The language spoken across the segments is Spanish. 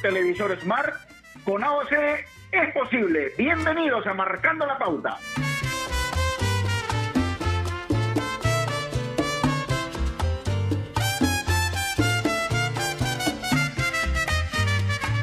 televisor Smart, con AOC es posible. Bienvenidos a Marcando la Pauta.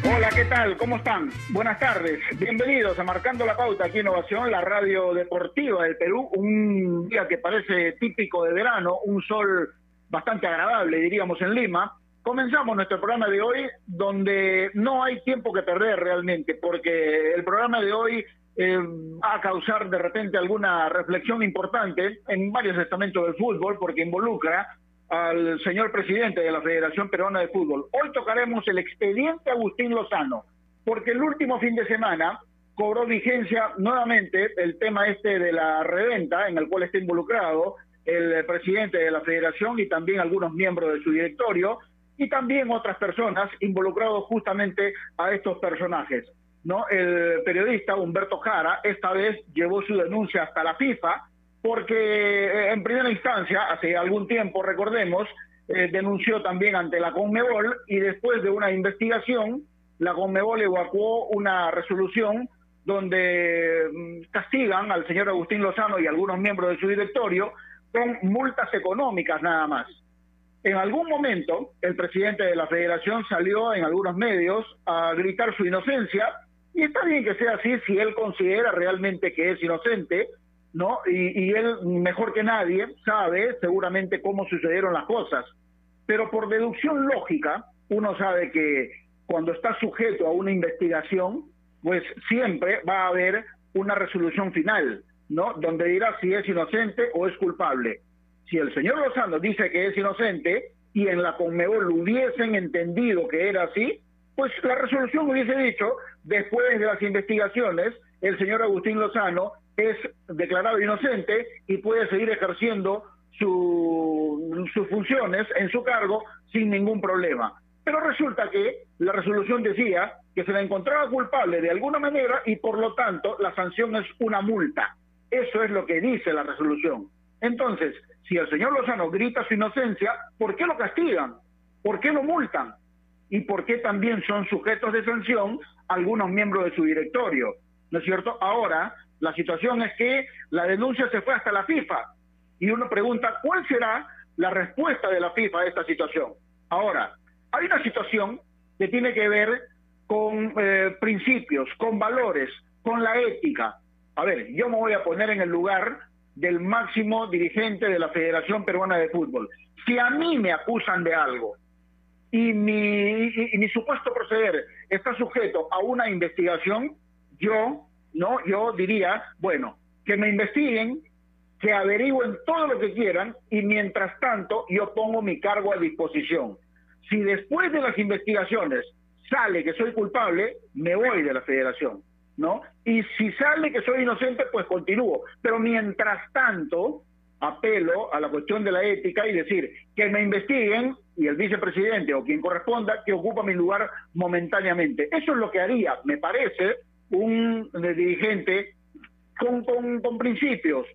Hola, ¿qué tal? ¿Cómo están? Buenas tardes. Bienvenidos a Marcando la Pauta aquí en Innovación, la radio deportiva del Perú. Un día que parece típico de verano, un sol bastante agradable, diríamos, en Lima. Comenzamos nuestro programa de hoy donde no hay tiempo que perder realmente, porque el programa de hoy eh, va a causar de repente alguna reflexión importante en varios estamentos del fútbol, porque involucra al señor presidente de la Federación Peruana de Fútbol. Hoy tocaremos el expediente Agustín Lozano, porque el último fin de semana cobró vigencia nuevamente el tema este de la reventa en el cual está involucrado el presidente de la federación y también algunos miembros de su directorio y también otras personas involucrados justamente a estos personajes. ¿no? El periodista Humberto Jara esta vez llevó su denuncia hasta la FIFA porque eh, en primera instancia, hace algún tiempo, recordemos, eh, denunció también ante la Conmebol y después de una investigación, la Conmebol evacuó una resolución donde mm, castigan al señor Agustín Lozano y algunos miembros de su directorio con multas económicas nada más. En algún momento, el presidente de la federación salió en algunos medios a gritar su inocencia, y está bien que sea así si él considera realmente que es inocente, ¿no? Y, él, mejor que nadie, sabe seguramente cómo sucedieron las cosas. Pero por deducción lógica, uno sabe que cuando está sujeto a una investigación, pues siempre va a haber una resolución final, ¿no? Donde dirá si es inocente o es culpable si el señor Lozano dice que es inocente y en la Conmebol hubiesen entendido que era así, pues la resolución hubiese dicho, después de las investigaciones, el señor Agustín Lozano es declarado inocente y puede seguir ejerciendo su, sus funciones en su cargo sin ningún problema. Pero resulta que la resolución decía que se la encontraba culpable de alguna manera y por lo tanto la sanción es una multa. Eso es lo que dice la resolución. Entonces, si el señor Lozano grita su inocencia, ¿por qué lo castigan? ¿Por qué lo multan? ¿Y por qué también son sujetos de sanción algunos miembros de su directorio? ¿No es cierto? Ahora, la situación es que la denuncia se fue hasta la FIFA y uno pregunta, ¿cuál será la respuesta de la FIFA a esta situación? Ahora, hay una situación que tiene que ver con eh, principios, con valores, con la ética. A ver, yo me voy a poner en el lugar del máximo dirigente de la Federación Peruana de Fútbol. Si a mí me acusan de algo y mi, y, mi supuesto proceder está sujeto a una investigación, yo, no, yo diría, bueno, que me investiguen, que averigüen todo lo que quieran y mientras tanto yo pongo mi cargo a disposición. Si después de las investigaciones sale que soy culpable, me voy de la federación. ¿No? Y si sale que soy inocente, pues continúo. Pero mientras tanto, apelo a la cuestión de la ética y decir que me investiguen y el vicepresidente o quien corresponda que ocupa mi lugar momentáneamente. Eso es lo que haría, me parece, un dirigente con, con, principios,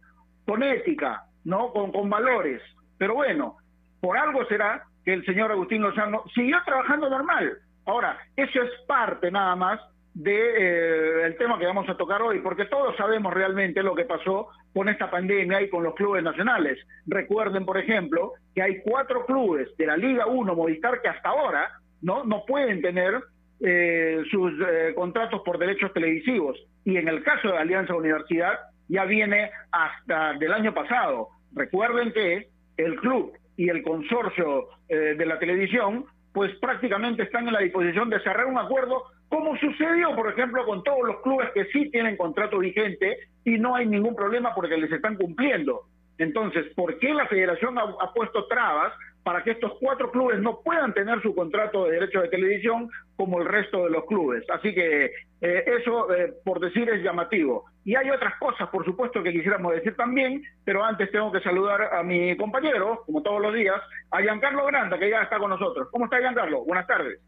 con ética, ¿no? Con, con valores. Pero bueno, por algo será que el señor Agustín Lozano siguió trabajando normal. Ahora, eso es parte nada más de eh, el tema que vamos a tocar hoy, porque todos sabemos realmente lo que pasó con esta pandemia y con los clubes nacionales. Recuerden, por ejemplo, que hay cuatro clubes de la Liga 1 Movistar que hasta ahora no, no pueden tener eh, sus eh, contratos por derechos televisivos. Y en el caso de Alianza Universidad ya viene hasta del año pasado. Recuerden que el club y el consorcio de la televisión pues prácticamente están en la disposición de cerrar un acuerdo como sucedió, por ejemplo, con todos los clubes que sí tienen contrato vigente y no hay ningún problema porque les están cumpliendo. Entonces, ¿por qué la federación ha, puesto trabas para que estos cuatro clubes no puedan tener su contrato de derecho de televisión como el resto de los clubes? Así que eh, eso, eh, por decir, es llamativo. Y hay otras cosas, por supuesto, que quisiéramos decir también, pero antes tengo que saludar a mi compañero, como todos los días, a Giancarlo Granda, que ya está con nosotros. ¿Cómo está Giancarlo? Buenas tardes.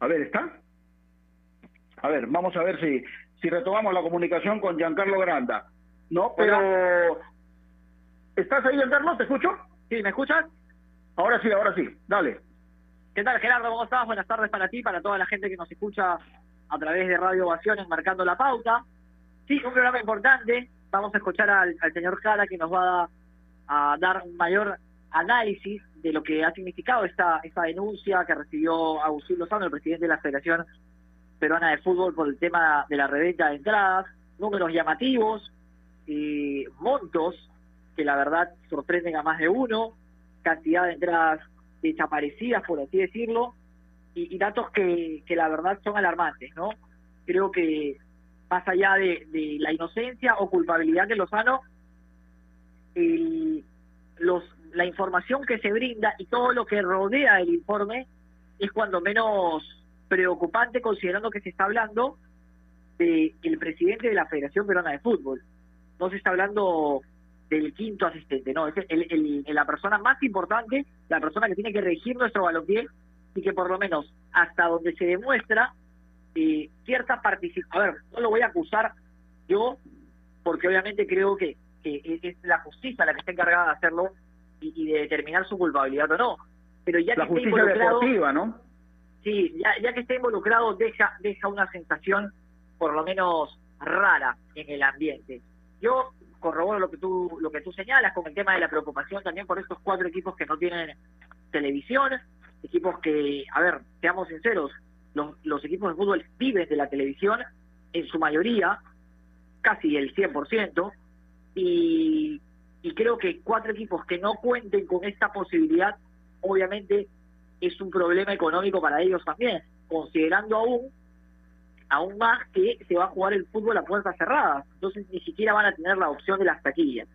A ver, ¿está? A ver, vamos a ver si, si retomamos la comunicación con Giancarlo Granda. ¿No? Pero... ¿Estás ahí, Giancarlo? ¿Te escucho? Sí, ¿me escuchas? Ahora sí, ahora sí, dale. ¿Qué tal, Gerardo? ¿Cómo estás? Buenas tardes para ti, para toda la gente que nos escucha a través de Radio Ovaciones, marcando la pauta. Sí, un programa importante. Vamos a escuchar al, señor Jara que nos va a, dar un mayor análisis de lo que ha significado esta, esta denuncia que recibió Agustín Lozano, el presidente de la Federación Peruana de Fútbol, por el tema de la reventa de entradas, números llamativos, y montos que la verdad sorprenden a más de uno, cantidad de entradas desaparecidas, por así decirlo, y, datos que, que, la verdad son alarmantes, ¿no? Creo que más allá de, la inocencia o culpabilidad de Lozano, los, la información que se brinda y todo lo que rodea el informe es cuando menos preocupante considerando que se está hablando de el presidente de la Federación Peruana de Fútbol. No se está hablando del quinto asistente, no, es el, la persona más importante, la persona que tiene que regir nuestro balompié y que por lo menos hasta donde se demuestra eh, cierta participación, a ver, no lo voy a acusar yo, porque obviamente creo que, que es la justicia la que está encargada de hacerlo y, de determinar su culpabilidad o no. Pero ya la que está involucrado, ¿no? Sí, ya, ya que está involucrado deja, deja una sensación por lo menos rara en el ambiente. Yo corroboro lo que tú lo que tú señalas con el tema de la preocupación también por estos cuatro equipos que no tienen televisión, equipos que, a ver, seamos sinceros, los, los equipos de fútbol viven de la televisión en su mayoría, casi el 100%, y, y creo que cuatro equipos que no cuenten con esta posibilidad, obviamente es un problema económico para ellos también, considerando aún aún más que se va a jugar el fútbol a puertas cerradas, entonces ni siquiera van a tener la opción de las taquillas.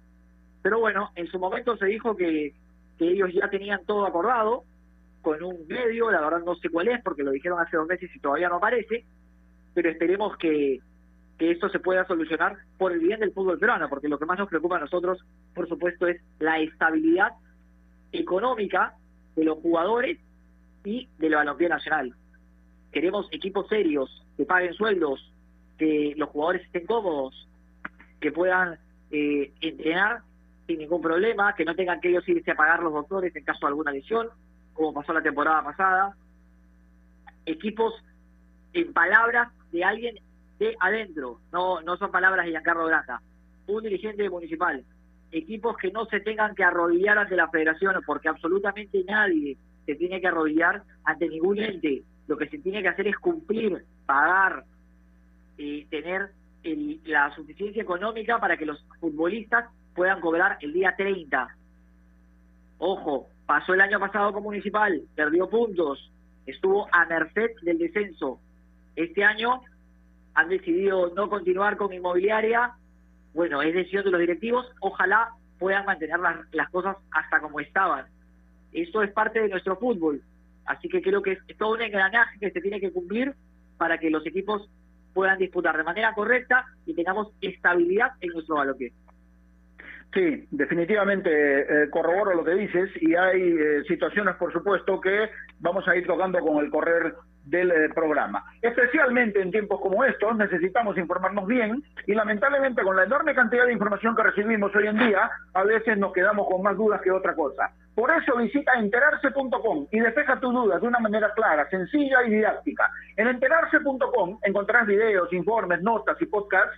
Pero bueno, en su momento se dijo que, que ellos ya tenían todo acordado con un medio, la verdad no sé cuál es, porque lo dijeron hace dos meses y todavía no aparece, pero esperemos que, que esto se pueda solucionar por el bien del fútbol peruano, porque lo que más nos preocupa a nosotros, por supuesto, es la estabilidad económica de los jugadores y del balompié nacional. Queremos equipos serios, que paguen sueldos, que los jugadores estén cómodos, que puedan eh, entrenar sin ningún problema, que no tengan que ellos irse a pagar los doctores en caso de alguna lesión, como pasó la temporada pasada. Equipos en palabras de alguien de adentro, no, no son palabras de Giancarlo Granda, un dirigente municipal. Equipos que no se tengan que arrodillar ante la federación, porque absolutamente nadie se tiene que arrodillar ante ningún ente. Lo que se tiene que hacer es cumplir pagar, y tener la suficiencia económica para que los futbolistas puedan cobrar el día 30. Ojo, pasó el año pasado como municipal, perdió puntos, estuvo a merced del descenso. Este año han decidido no continuar con inmobiliaria. Bueno, es decisión de los directivos. Ojalá puedan mantener las, las cosas hasta como estaban. Eso es parte de nuestro fútbol. Así que creo que es todo un engranaje que se tiene que cumplir para que los equipos puedan disputar de manera correcta y tengamos estabilidad en nuestro balompié. Sí, definitivamente eh, corroboro lo que dices y hay eh, situaciones, por supuesto, que vamos a ir tocando con el correr del eh, programa. Especialmente en tiempos como estos necesitamos informarnos bien y lamentablemente con la enorme cantidad de información que recibimos hoy en día, a veces nos quedamos con más dudas que otra cosa. Por eso visita enterarse.com y despeja tus dudas de una manera clara, sencilla y didáctica. En enterarse.com encontrarás videos, informes, notas y podcasts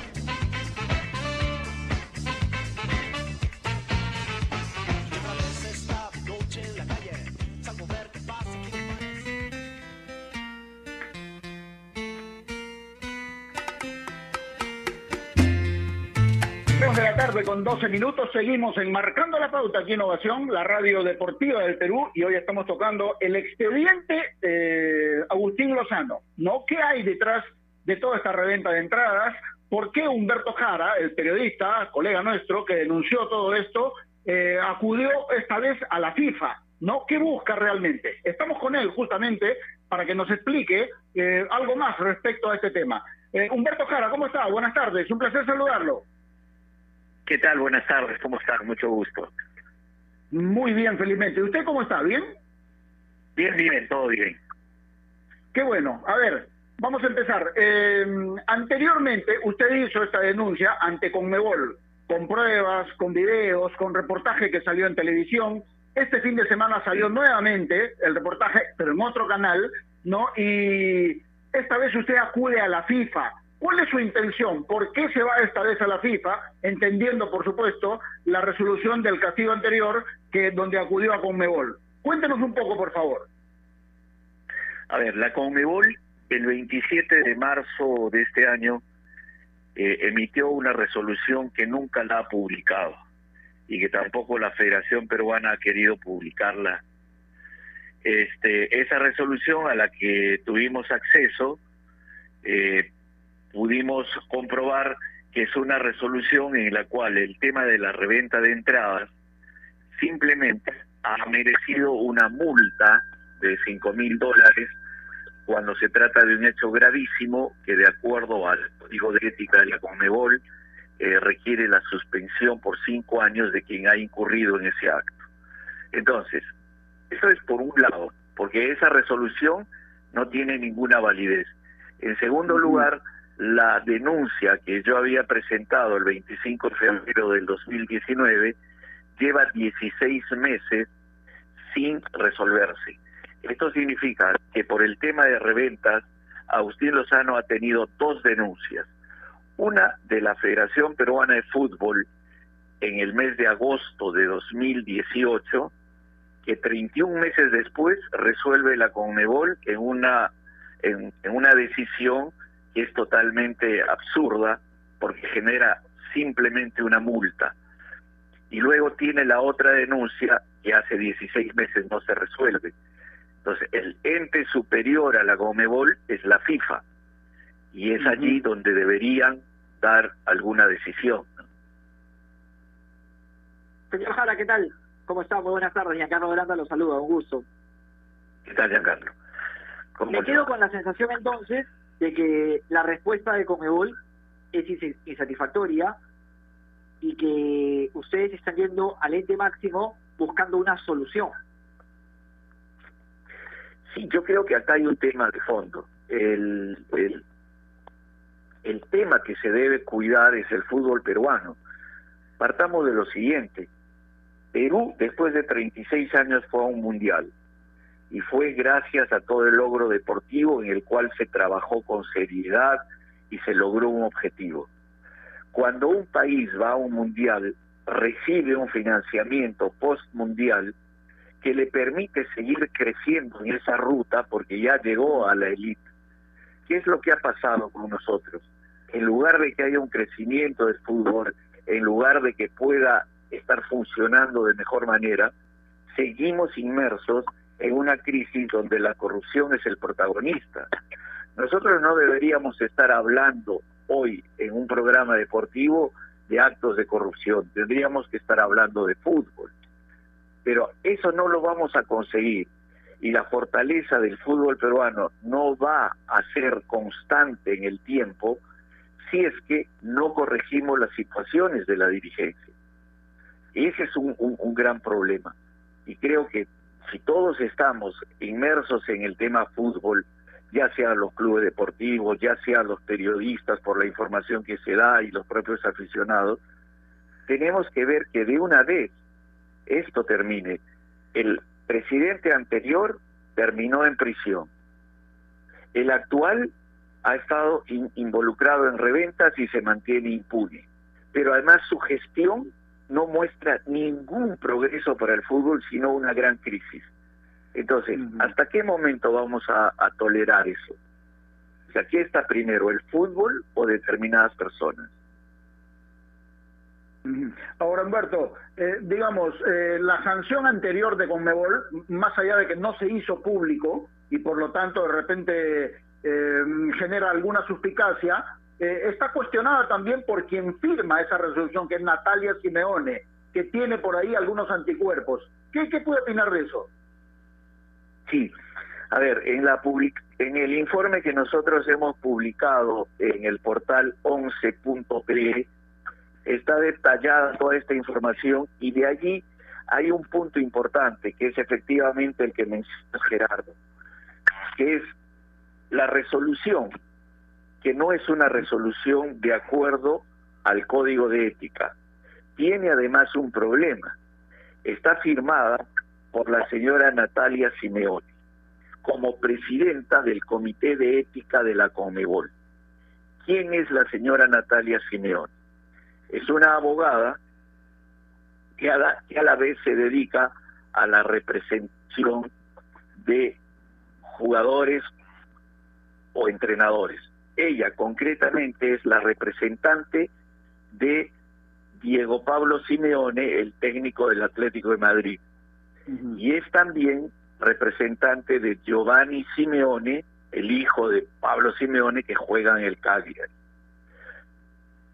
Con 12 minutos seguimos enmarcando la pauta aquí en Ovación, la radio deportiva del Perú, y hoy estamos tocando el expediente eh, Agustín Lozano. ¿No? ¿Qué hay detrás de toda esta reventa de entradas? ¿Por qué Humberto Jara, el periodista, colega nuestro, que denunció todo esto, eh, acudió esta vez a la FIFA? ¿No? ¿Qué busca realmente? Estamos con él justamente para que nos explique eh, algo más respecto a este tema. Humberto Jara, ¿cómo está? Buenas tardes, un placer saludarlo. ¿Qué tal? Buenas tardes, ¿cómo está? Mucho gusto. Muy bien, felizmente. ¿Usted cómo está? ¿Bien? Bien, bien, todo bien. Qué bueno. A ver, vamos a empezar. Eh, anteriormente, usted hizo esta denuncia ante Conmebol, con pruebas, con videos, con reportaje que salió en televisión. Este fin de semana salió nuevamente el reportaje, pero en otro canal, ¿no? Y esta vez usted acude a la FIFA ¿Cuál es su intención? ¿Por qué se va esta vez a la FIFA? Entendiendo, por supuesto, la resolución del castigo anterior que donde acudió a Conmebol. Cuéntenos un poco, por favor. A ver, la Conmebol el 27 de marzo de este año eh, emitió una resolución que nunca la ha publicado y que tampoco la Federación Peruana ha querido publicarla. Este, esa resolución a la que tuvimos acceso eh, pudimos comprobar que es una resolución en la cual el tema de la reventa de entradas simplemente ha merecido una multa de cinco mil dólares cuando se trata de un hecho gravísimo que de acuerdo al código de ética de la Conmebol eh, requiere la suspensión por cinco años de quien ha incurrido en ese acto. Entonces, eso es por un lado, porque esa resolución no tiene ninguna validez. En segundo lugar, la denuncia que yo había presentado el 25 de febrero del 2019 lleva 16 meses sin resolverse. Esto significa que por el tema de reventas, Agustín Lozano ha tenido dos denuncias. Una de la Federación Peruana de Fútbol en el mes de agosto de 2018, que 31 meses después resuelve la Conmebol en una, en una decisión que es totalmente absurda porque genera simplemente una multa. Y luego tiene la otra denuncia que hace 16 meses no se resuelve. Entonces, el ente superior a la Gomebol es la FIFA. Y es allí donde deberían dar alguna decisión. Señor Jara, ¿qué tal? ¿Cómo está? Muy buenas tardes. Giancarlo Granda lo saluda, un gusto. ¿Qué tal, Giancarlo? Me quedo con la sensación entonces de que la respuesta de Comebol es insatisfactoria y que ustedes están yendo al ente máximo buscando una solución. Sí, yo creo que acá hay un tema de fondo. El, el, el tema que se debe cuidar es el fútbol peruano. Partamos de lo siguiente. Perú, después de 36 años, fue a un mundial y fue gracias a todo el logro deportivo en el cual se trabajó con seriedad y se logró un objetivo. Cuando un país va a un mundial, recibe un financiamiento post-mundial que le permite seguir creciendo en esa ruta porque ya llegó a la élite. ¿Qué es lo que ha pasado con nosotros? En lugar de que haya un crecimiento del fútbol, en lugar de que pueda estar funcionando de mejor manera, seguimos inmersos en una crisis donde la corrupción es el protagonista. Nosotros no deberíamos estar hablando hoy en un programa deportivo de actos de corrupción, tendríamos que estar hablando de fútbol. Pero eso no lo vamos a conseguir y la fortaleza del fútbol peruano no va a ser constante en el tiempo si es que no corregimos las situaciones de la dirigencia. Ese es un gran problema y creo que si todos estamos inmersos en el tema fútbol, ya sean los clubes deportivos, ya sean los periodistas por la información que se da y los propios aficionados, tenemos que ver que de una vez esto termine. El presidente anterior terminó en prisión. El actual ha estado involucrado en reventas y se mantiene impune. Pero además su gestión no muestra ningún progreso para el fútbol, sino una gran crisis. Entonces, ¿hasta qué momento vamos a, tolerar eso? O sea, ¿qué está primero, el fútbol o determinadas personas? Ahora, Humberto, eh, digamos, eh, la sanción anterior de Conmebol, más allá de que no se hizo público y por lo tanto de repente eh, genera alguna suspicacia, está cuestionada también por quien firma esa resolución, que es Natalia Simeone, que tiene por ahí algunos anticuerpos. ¿Qué, puede opinar de eso? Sí, a ver, en, la en el informe que nosotros hemos publicado en el portal 11.p está detallada toda esta información y de allí hay un punto importante que es efectivamente el que menciona Gerardo, que es la resolución, que no es una resolución de acuerdo al código de ética. Tiene además un problema. Está firmada por la señora Natalia Simeone como presidenta del Comité de Ética de la Comebol. ¿Quién es la señora Natalia Simeone? Es una abogada que a, la, que a la vez se dedica a la representación de jugadores o entrenadores. Ella concretamente es la representante de Diego Pablo Simeone, el técnico del Atlético de Madrid y es también representante de Giovanni Simeone, el hijo de Pablo Simeone que juega en el Cagliari.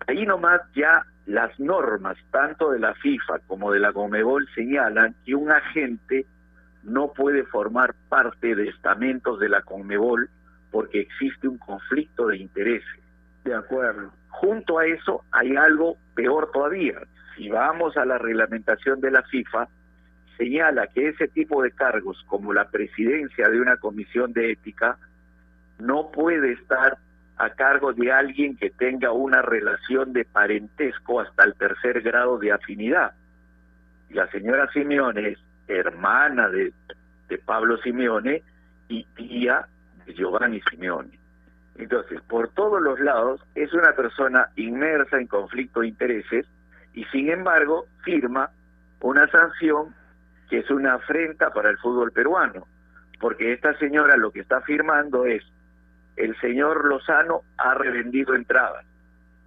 Ahí nomás ya las normas, tanto de la FIFA como de la Comebol, señalan que un agente no puede formar parte de estamentos de la Conmebol porque existe un conflicto de intereses. De acuerdo. Junto a eso hay algo peor todavía. Si vamos a la reglamentación de la FIFA, señala que ese tipo de cargos, como la presidencia de una comisión de ética, no puede estar a cargo de alguien que tenga una relación de parentesco hasta el tercer grado de afinidad. La señora Simeone es hermana de, de Pablo Simeone y tía Giovanni Simeone. Entonces, por todos los lados, es una persona inmersa en conflicto de intereses y sin embargo firma una sanción que es una afrenta para el fútbol peruano, porque esta señora lo que está afirmando es, el señor Lozano ha revendido entradas.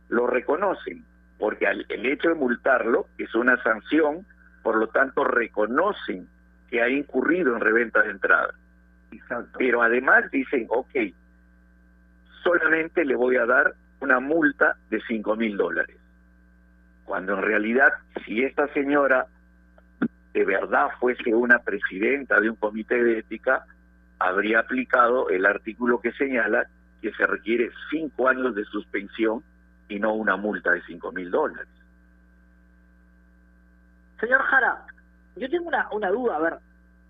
Lo reconocen, porque el hecho de multarlo es una sanción, por lo tanto reconocen que ha incurrido en reventa de entradas. Pero además dicen, ok, solamente le voy a dar una multa de cinco mil dólares. Cuando en realidad, si esta señora de verdad fuese una presidenta de un comité de ética, habría aplicado el artículo que señala que se requiere cinco años de suspensión y no una multa de cinco mil dólares. Señor Jara, yo tengo una, una duda, a ver,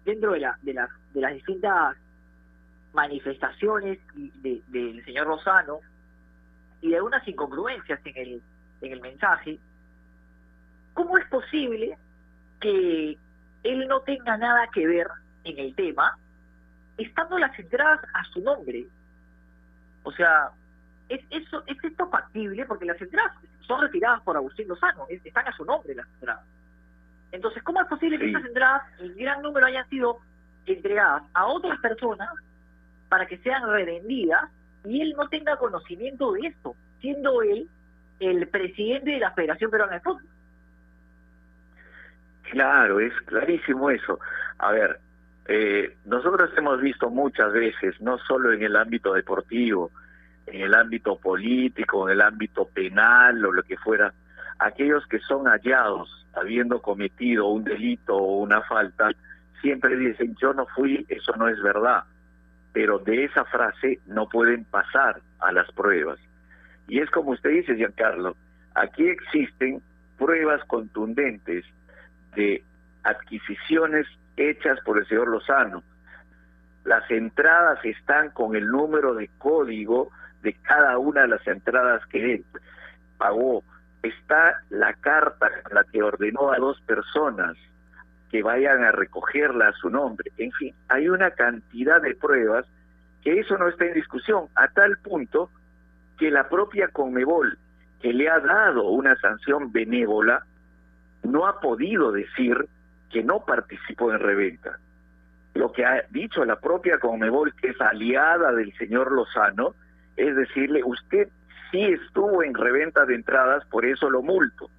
dentro de, la, de, las, de las distintas manifestaciones de, del señor Rosano y de algunas incongruencias en el, en el mensaje, ¿cómo es posible que él no tenga nada que ver en el tema, estando las entradas a su nombre. O sea, ¿es, eso, ¿es esto factible? Porque las entradas son retiradas por Agustín Lozano, están a su nombre las entradas. Entonces, ¿cómo es posible que esas entradas, el gran número, hayan sido entregadas a otras personas para que sean revendidas y él no tenga conocimiento de esto, siendo él el presidente de la Federación Peruana de Fútbol? Claro, es clarísimo eso. A ver, eh, nosotros hemos visto muchas veces, no solo en el ámbito deportivo, en el ámbito político, en el ámbito penal o lo que fuera, aquellos que son hallados habiendo cometido un delito o una falta, siempre dicen yo no fui, eso no es verdad. Pero de esa frase no pueden pasar a las pruebas. Y es como usted dice, Giancarlo, aquí existen pruebas contundentes de adquisiciones hechas por el señor Lozano. Las entradas están con el número de código de cada una de las entradas que él pagó. Está la carta la que ordenó a dos personas que vayan a recogerla a su nombre. En fin, hay una cantidad de pruebas que eso no está en discusión, a tal punto que la propia Conmebol, que le ha dado una sanción benévola, no ha podido decir que no participó en reventa. Lo que ha dicho la propia Conmebol, que es aliada del señor Lozano, es decirle, usted sí estuvo en reventa de entradas, por eso lo multo.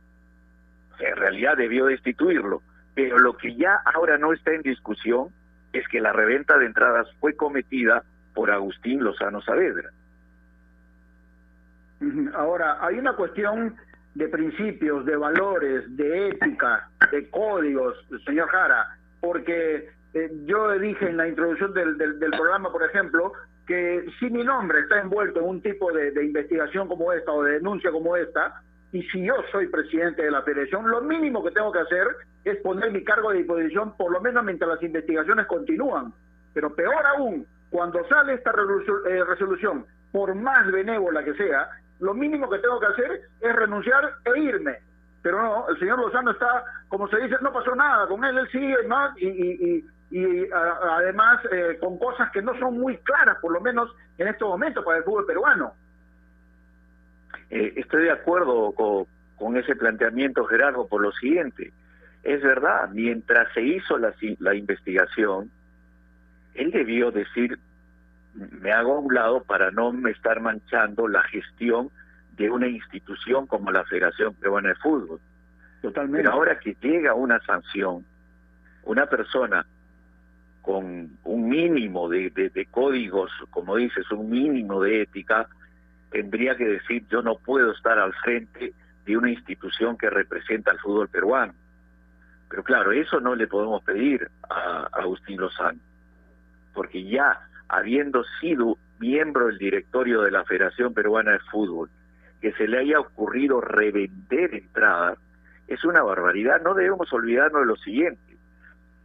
En realidad debió destituirlo. Pero lo que ya ahora no está en discusión es que la reventa de entradas fue cometida por Agustín Lozano Saavedra. Ahora, hay una cuestión de principios, de valores, de ética, de códigos, señor Jara, porque eh, yo dije en la introducción del, del, programa, por ejemplo, que si mi nombre está envuelto en un tipo de, investigación como esta o de denuncia como esta, y si yo soy presidente de la federación, lo mínimo que tengo que hacer es poner mi cargo de disposición, por lo menos mientras las investigaciones continúan. Pero peor aún, cuando sale esta eh, resolución, por más benévola que sea, lo mínimo que tengo que hacer es renunciar e irme. Pero no, el señor Lozano está, como se dice, no pasó nada con él, él sigue más y, y, y, además eh, con cosas que no son muy claras, por lo menos en estos momentos para el fútbol peruano. Eh, estoy de acuerdo con, con, ese planteamiento, Gerardo, por lo siguiente. Es verdad, mientras se hizo la, la investigación, él debió decir, me hago a un lado para no me estar manchando la gestión de una institución como la Federación Peruana de Fútbol. Totalmente. Pero ahora que llega una sanción, una persona con un mínimo de, de, códigos, como dices, un mínimo de ética, tendría que decir yo no puedo estar al frente de una institución que representa al fútbol peruano. Pero claro, eso no le podemos pedir a Agustín Lozano, porque ya habiendo sido miembro del directorio de la Federación Peruana de Fútbol, que se le haya ocurrido revender entradas, es una barbaridad. No debemos olvidarnos de lo siguiente.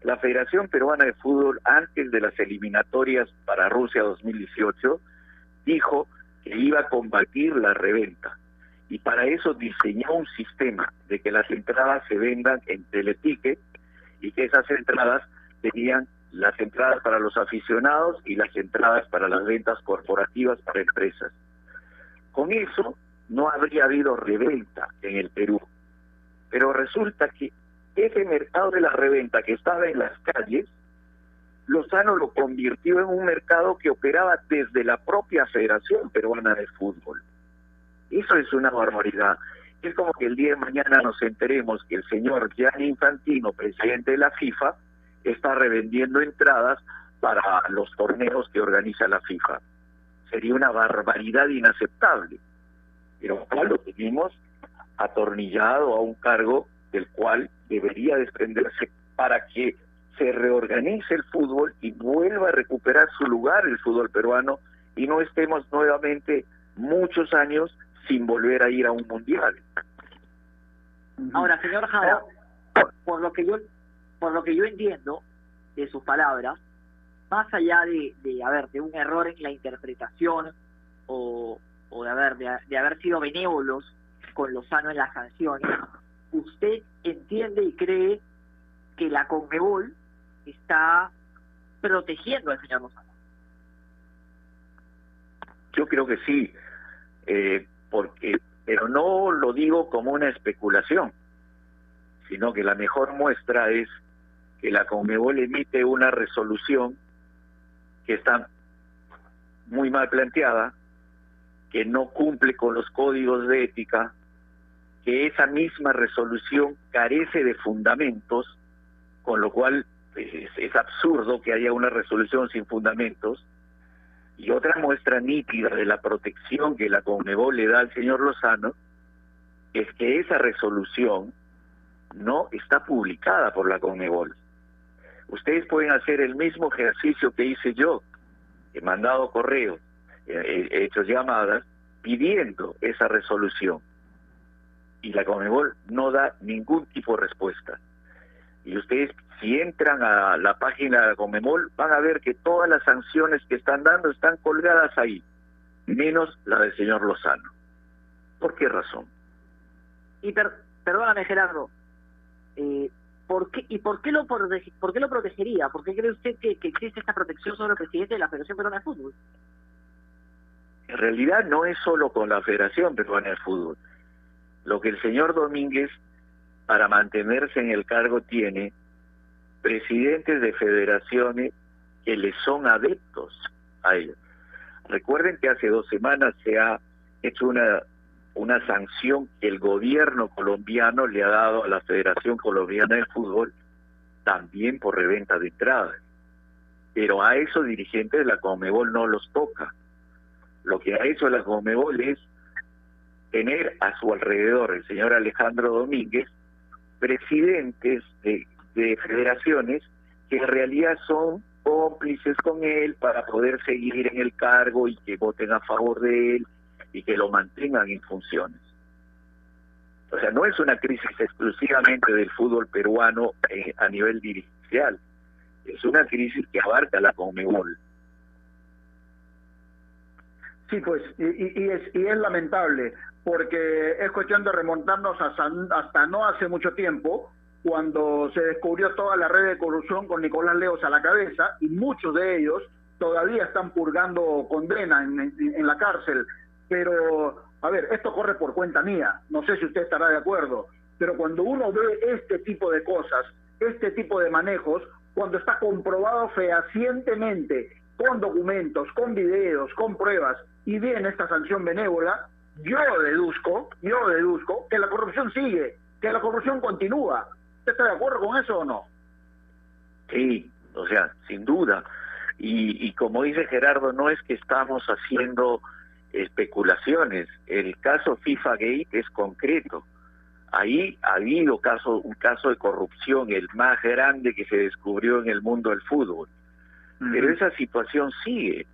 La Federación Peruana de Fútbol, antes de las eliminatorias para Rusia 2018, dijo que iba a combatir la reventa. Y para eso diseñó un sistema de que las entradas se vendan en teleticket y que esas entradas tenían las entradas para los aficionados y las entradas para las ventas corporativas para empresas. Con eso no habría habido reventa en el Perú. Pero resulta que ese mercado de la reventa que estaba en las calles, Lozano lo convirtió en un mercado que operaba desde la propia Federación Peruana de Fútbol. Eso es una barbaridad. Es como que el día de mañana nos enteremos que el señor Gianni Infantino, presidente de la FIFA, está revendiendo entradas para los torneos que organiza la FIFA. Sería una barbaridad inaceptable. Pero lo tenemos atornillado a un cargo del cual debería desprenderse para que se reorganice el fútbol y vuelva a recuperar su lugar el fútbol peruano y no estemos nuevamente muchos años sin volver a ir a un mundial. Ahora, señor Jara, por lo que yo por lo que yo entiendo de sus palabras, más allá de, de, haber de un error en la interpretación o, o de, haber, de, haber sido benévolos con Lozano en las sanciones, usted entiende y cree que la Conmebol está protegiendo al señor Lozano. Yo creo que sí, eh, porque, pero no lo digo como una especulación, sino que la mejor muestra es que la Conmebol emite una resolución que está muy mal planteada, que no cumple con los códigos de ética, que esa misma resolución carece de fundamentos, con lo cual pues, es, absurdo que haya una resolución sin fundamentos. Y otra muestra nítida de la protección que la Conmebol le da al señor Lozano es que esa resolución no está publicada por la Conmebol. Ustedes pueden hacer el mismo ejercicio que hice yo. He mandado correos, he hecho llamadas pidiendo esa resolución. Y la Conmebol no da ningún tipo de respuesta. Y ustedes, si entran a la página de Comemol, van a ver que todas las sanciones que están dando están colgadas ahí, menos la del señor Lozano. ¿Por qué razón? Y perdóname, Gerardo, eh, ¿por qué, ¿y por qué, lo por qué lo protegería? ¿Por qué cree usted que, que existe esta protección sobre el presidente de la Federación Peruana de Fútbol? En realidad no es solo con la Federación Peruana de Fútbol. Lo que el señor Domínguez, para mantenerse en el cargo, tiene presidentes de federaciones que le son adeptos a él. Recuerden que hace dos semanas se ha hecho una una sanción que el gobierno colombiano le ha dado a la Federación Colombiana de Fútbol también por reventa de entradas. Pero a esos dirigentes la Comebol no los toca. Lo que ha hecho la Comebol es tener a su alrededor el señor Alejandro Domínguez, presidentes de, de federaciones que en realidad son cómplices con él para poder seguir en el cargo y que voten a favor de él y que lo mantengan en funciones. O sea, no es una crisis exclusivamente del fútbol peruano eh, a nivel dirigencial, es una crisis que abarca la Conmebol. Sí, pues, y, es, y es lamentable, porque es cuestión de remontarnos hasta, hasta no hace mucho tiempo, cuando se descubrió toda la red de corrupción con Nicolás Leos a la cabeza, y muchos de ellos todavía están purgando condena en la cárcel. Pero, a ver, esto corre por cuenta mía, no sé si usted estará de acuerdo, pero cuando uno ve este tipo de cosas, este tipo de manejos, cuando está comprobado fehacientemente, con documentos, con videos, con pruebas, y viene esta sanción benévola, yo deduzco, yo deduzco que la corrupción sigue, que la corrupción continúa. ¿Usted está de acuerdo con eso o no? Sí, o sea, sin duda. Y, y como dice Gerardo, no es que estamos haciendo especulaciones. El caso FIFA Gate es concreto. Ahí ha habido caso, un caso de corrupción, el más grande que se descubrió en el mundo del fútbol. Pero esa situación sigue,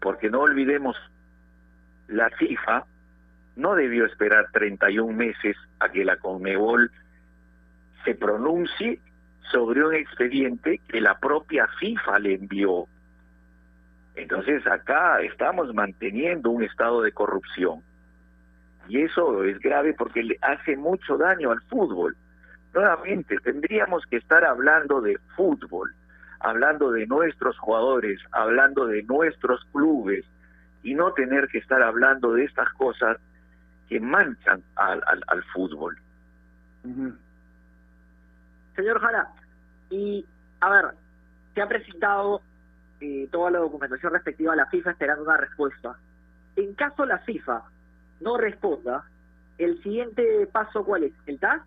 porque no olvidemos, la FIFA no debió esperar 31 meses a que la Conmebol se pronuncie sobre un expediente que la propia FIFA le envió entonces acá estamos manteniendo un estado de corrupción. Y eso es grave porque le hace mucho daño al fútbol. Nuevamente, tendríamos que estar hablando de fútbol, hablando de nuestros jugadores, hablando de nuestros clubes, y no tener que estar hablando de estas cosas que manchan al, al, fútbol. Señor Jara, y a ver, se ha presentado eh, toda la documentación respectiva a la FIFA esperando una respuesta. En caso la FIFA no responda, ¿el siguiente paso cuál es? ¿El TAS?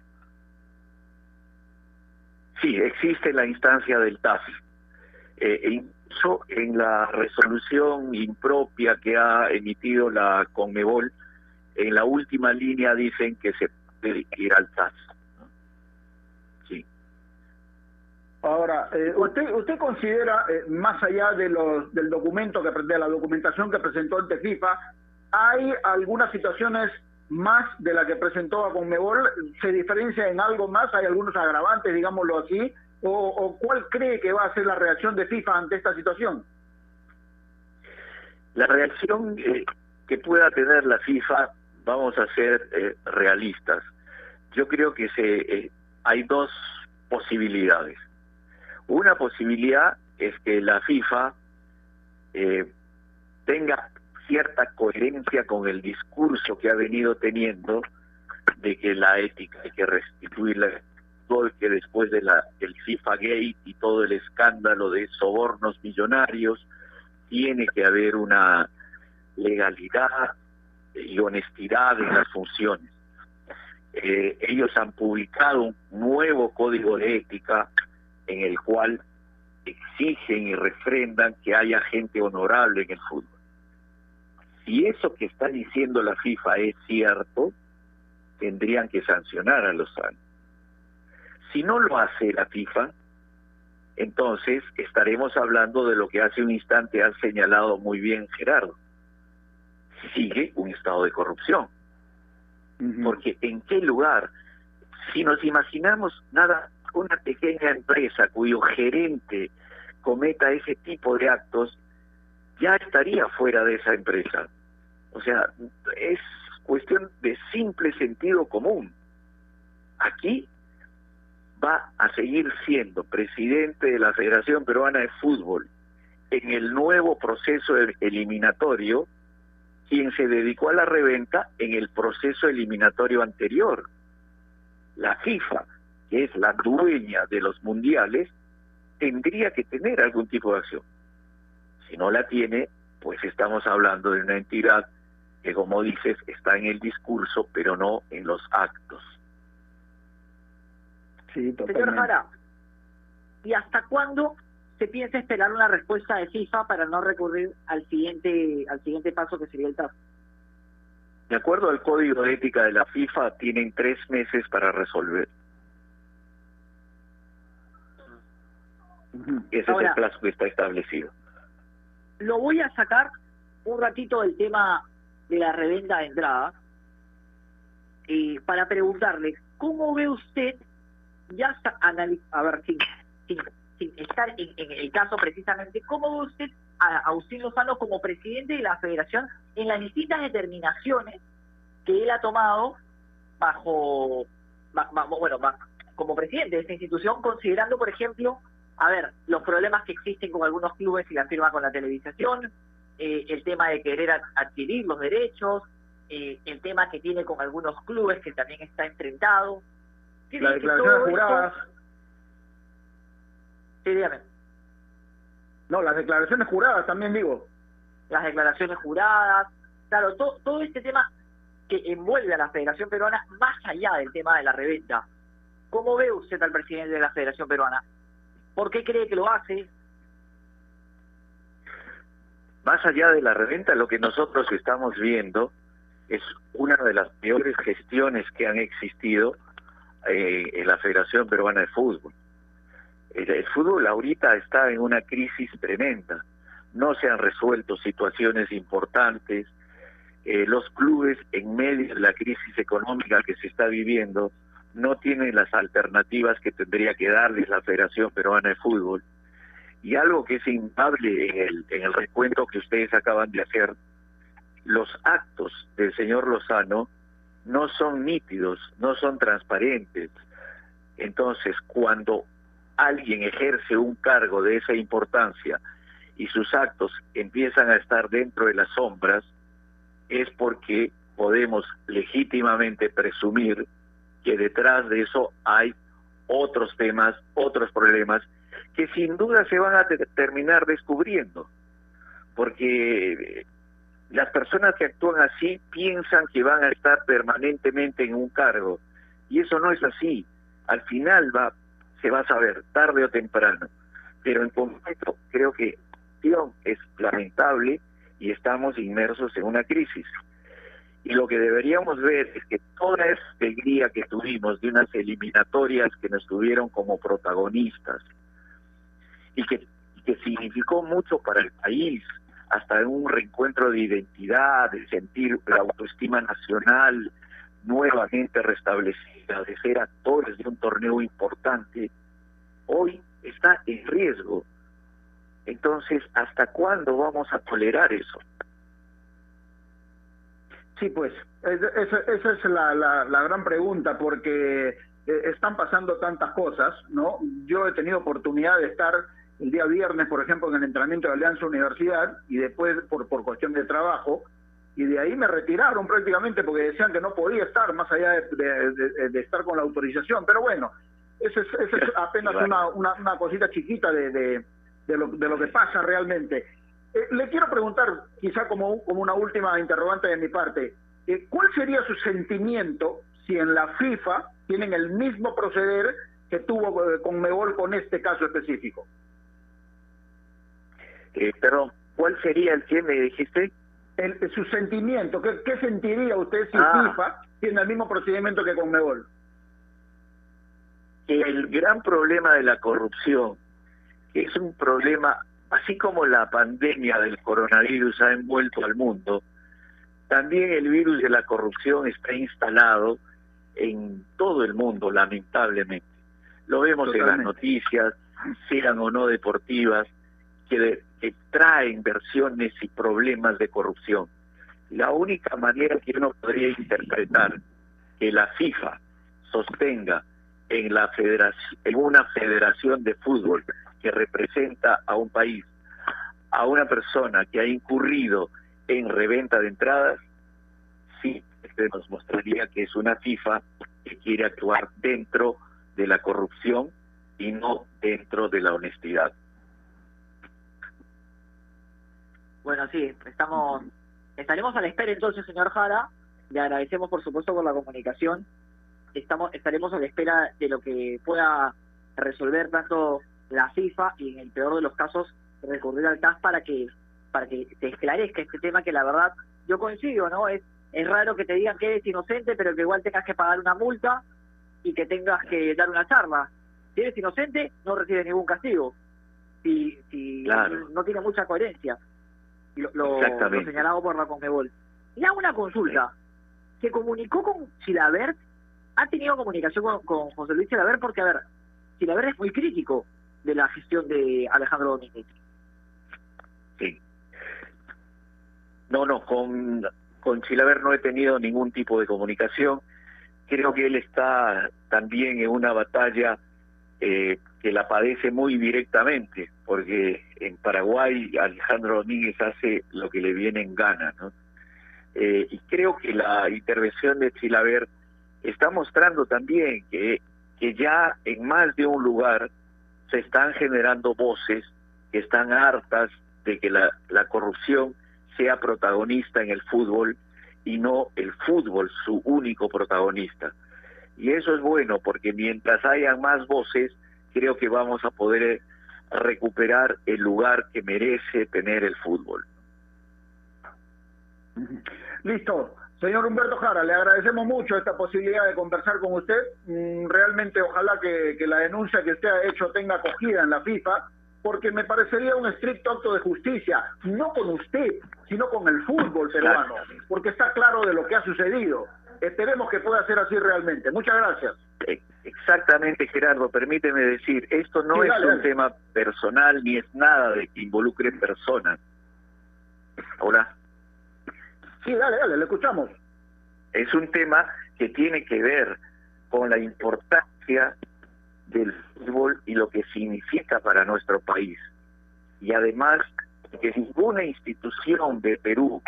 Sí, existe la instancia del TAS. Eh, en la resolución impropia que ha emitido la Conmebol, en la última línea dicen que se puede ir al TAS. Ahora, eh, ¿usted usted considera, eh, más allá de los, del documento, que de la documentación que presentó ante FIFA, hay algunas situaciones más de la que presentó a Conmebol? ¿Se diferencia en algo más? ¿Hay algunos agravantes, digámoslo así? ¿O, cuál cree que va a ser la reacción de FIFA ante esta situación? La reacción eh, que pueda tener la FIFA, vamos a ser realistas. Yo creo que se hay dos posibilidades una posibilidad es que la FIFA eh, tenga cierta coherencia con el discurso que ha venido teniendo de que la ética hay que restituirla que después de la del FIFA Gate y todo el escándalo de sobornos millonarios tiene que haber una legalidad y honestidad en las funciones. Eh, ellos han publicado un nuevo código de ética en el cual exigen y refrendan que haya gente honorable en el fútbol. Si eso que está diciendo la FIFA es cierto, tendrían que sancionar a los años. Si no lo hace la FIFA, entonces estaremos hablando de lo que hace un instante ha señalado muy bien Gerardo. Sigue un estado de corrupción. Porque en qué lugar, si nos imaginamos nada una pequeña empresa cuyo gerente cometa ese tipo de actos, ya estaría fuera de esa empresa. O sea, es cuestión de simple sentido común. Aquí va a seguir siendo presidente de la Federación Peruana de Fútbol en el nuevo proceso eliminatorio quien se dedicó a la reventa en el proceso eliminatorio anterior. La FIFA, que es la dueña de los mundiales, tendría que tener algún tipo de acción. Si no la tiene, pues estamos hablando de una entidad que, como dices, está en el discurso, pero no en los actos. Sí, Señor Jara, ¿y hasta cuándo se piensa esperar una respuesta de FIFA para no recurrir al siguiente al siguiente paso que sería el TAF? De acuerdo al código de ética de la FIFA, tienen tres meses para resolver. Ese es el plazo que está establecido. Lo voy a sacar un ratito del tema de la reventa de entrada eh, para preguntarle, ¿cómo ve usted, ya a ver, sin, sin, estar en, el caso precisamente, ¿cómo usted a Agustín Lozano como presidente de la federación en las distintas determinaciones que él ha tomado bajo, bueno, como presidente de esta institución, considerando, por ejemplo, a ver, los problemas que existen con algunos clubes y la firma con la televisación, eh, el tema de querer adquirir los derechos, eh, el tema que tiene con algunos clubes que también está enfrentado. Las declaraciones juradas. Sí, dígame. No, las declaraciones juradas también digo. Las declaraciones juradas. Claro, todo, todo este tema que envuelve a la Federación Peruana más allá del tema de la reventa. ¿Cómo ve usted al presidente de la Federación Peruana? ¿Por qué cree que lo hace? Más allá de la reventa, lo que nosotros estamos viendo es una de las peores gestiones que han existido eh, en la Federación Peruana de Fútbol. El, fútbol ahorita está en una crisis tremenda. No se han resuelto situaciones importantes. Eh, los clubes, en medio de la crisis económica que se está viviendo, no tienen las alternativas que tendría que darles la Federación Peruana de Fútbol y algo que es impable en el, en el recuento que ustedes acaban de hacer, los actos del señor Lozano no son nítidos, no son transparentes. Entonces, cuando alguien ejerce un cargo de esa importancia y sus actos empiezan a estar dentro de las sombras, es porque podemos legítimamente presumir que detrás de eso hay otros temas, otros problemas que sin duda se van a terminar descubriendo, porque las personas que actúan así piensan que van a estar permanentemente en un cargo y eso no es así. Al final va se va a saber tarde o temprano, pero en concreto creo que es lamentable y estamos inmersos en una crisis. Y lo que deberíamos ver es que toda esa alegría que tuvimos de unas eliminatorias que nos tuvieron como protagonistas, y que, que significó mucho para el país, hasta un reencuentro de identidad, de sentir la autoestima nacional nuevamente restablecida, de ser actores de un torneo importante, hoy está en riesgo. Entonces, ¿hasta cuándo vamos a tolerar eso? Sí, pues, esa, esa es la, la, la, gran pregunta, porque eh, están pasando tantas cosas, ¿no? Yo he tenido oportunidad de estar el día viernes, por ejemplo, en el entrenamiento de Alianza Universidad y después por, por cuestión de trabajo, y de ahí me retiraron prácticamente porque decían que no podía estar más allá de, de, estar con la autorización. Pero bueno, eso es, eso es apenas una, una, una, cosita chiquita de, de, lo, de lo que pasa realmente. Eh, le quiero preguntar, quizá como, como una última interrogante de mi parte, eh, ¿cuál sería su sentimiento si en la FIFA tienen el mismo proceder que tuvo eh, con Mebol con este caso específico? Eh, perdón, ¿cuál sería el que me dijiste? El, su sentimiento, ¿qué, ¿qué, sentiría usted si ah. FIFA tiene el mismo procedimiento que con Mebol? El gran problema de la corrupción, que es un problema, así como la pandemia del coronavirus ha envuelto al mundo, también el virus de la corrupción está instalado en todo el mundo, lamentablemente. Lo vemos en las noticias, sean o no deportivas, que, que traen versiones y problemas de corrupción. La única manera que uno podría interpretar que la FIFA sostenga en la federación, en una federación de fútbol que representa a un país, a una persona que ha incurrido en reventa de entradas, sí, este nos mostraría que es una FIFA que quiere actuar dentro de la corrupción y no dentro de la honestidad. Bueno, sí, estamos estaremos a la espera entonces, señor Jara. Le agradecemos, por supuesto, por la comunicación. Estamos estaremos a la espera de lo que pueda resolver tanto la FIFA y en el peor de los casos recurrir al CAS para que para que te esclarezca este tema que la verdad yo coincido, ¿no? Es es raro que te digan que eres inocente, pero que igual tengas que pagar una multa y que tengas que dar una charla. Si eres inocente, no recibes ningún castigo. Si, si no tiene mucha coherencia lo, lo, señalado por la Conmebol. Y hago una consulta. ¿Se comunicó con Chilabert? ¿Ha tenido comunicación con, José Luis Chilabert? Porque, a ver, Chilabert es muy crítico de la gestión de Alejandro Domínguez. Sí. No, no, con con Chilaver no he tenido ningún tipo de comunicación. Creo que él está también en una batalla eh, que la padece muy directamente, porque en Paraguay Alejandro Domínguez hace lo que le viene en gana. ¿no? Eh, y creo que la intervención de Chilaver está mostrando también que, que ya en más de un lugar se están generando voces que están hartas de que la, la corrupción sea protagonista en el fútbol y no el fútbol su único protagonista. Y eso es bueno porque mientras haya más voces, creo que vamos a poder recuperar el lugar que merece tener el fútbol. Listo. Señor Humberto Jara, le agradecemos mucho esta posibilidad de conversar con usted. Mm, realmente ojalá que, que la denuncia que usted ha hecho tenga acogida en la FIFA porque me parecería un estricto acto de justicia, no con usted, sino con el fútbol peruano, porque está claro de lo que ha sucedido. Esperemos que pueda ser así realmente. Muchas gracias. Exactamente, Gerardo. Permíteme decir, esto no es un tema personal ni es nada de que involucre personas. Hola. Sí, dale, dale, le escuchamos. Es un tema que tiene que ver con la importancia del fútbol y lo que significa para nuestro país. Y además, que ninguna institución de Perú,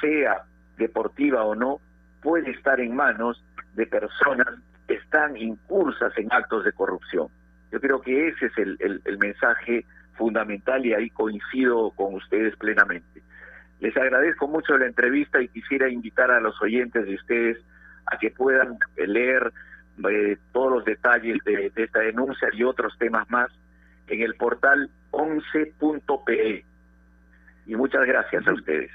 sea deportiva o no, puede estar en manos de personas están incursas en actos de corrupción. Yo creo que ese es el, el mensaje fundamental y ahí coincido con ustedes plenamente. Les agradezco mucho la entrevista y quisiera invitar a los oyentes de ustedes a que puedan leer eh, todos los detalles de, esta denuncia y otros temas más en el portal 11.pe. Y muchas gracias a ustedes.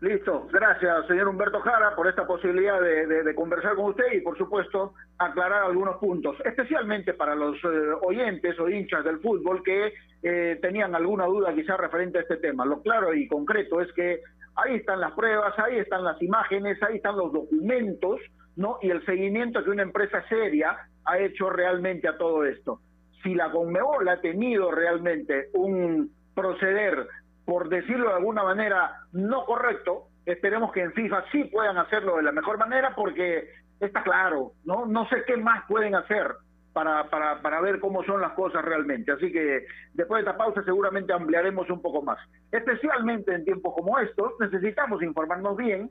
Listo, gracias señor Humberto Jara por esta posibilidad de, conversar con usted y por supuesto aclarar algunos puntos, especialmente para los eh, oyentes o hinchas del fútbol que eh, tenían alguna duda quizás referente a este tema. Lo claro y concreto es que ahí están las pruebas, ahí están las imágenes, ahí están los documentos ¿no? y el seguimiento que una empresa seria ha hecho realmente a todo esto. Si la Conmebol ha tenido realmente un proceder, por decirlo de alguna manera, no correcto, esperemos que en FIFA sí puedan hacerlo de la mejor manera porque está claro, ¿no? No sé qué más pueden hacer para, para, para ver cómo son las cosas realmente. Así que después de esta pausa seguramente ampliaremos un poco más. Especialmente en tiempos como estos necesitamos informarnos bien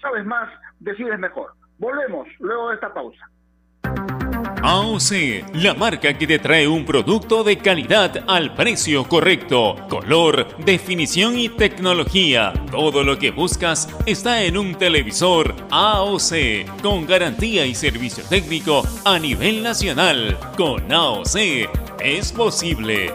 Sabes más, decides mejor. Volvemos luego de esta pausa. AOC, la marca que te trae un producto de calidad al precio correcto. Color, definición y tecnología. Todo lo que buscas está en un televisor AOC, con garantía y servicio técnico a nivel nacional. Con AOC es posible.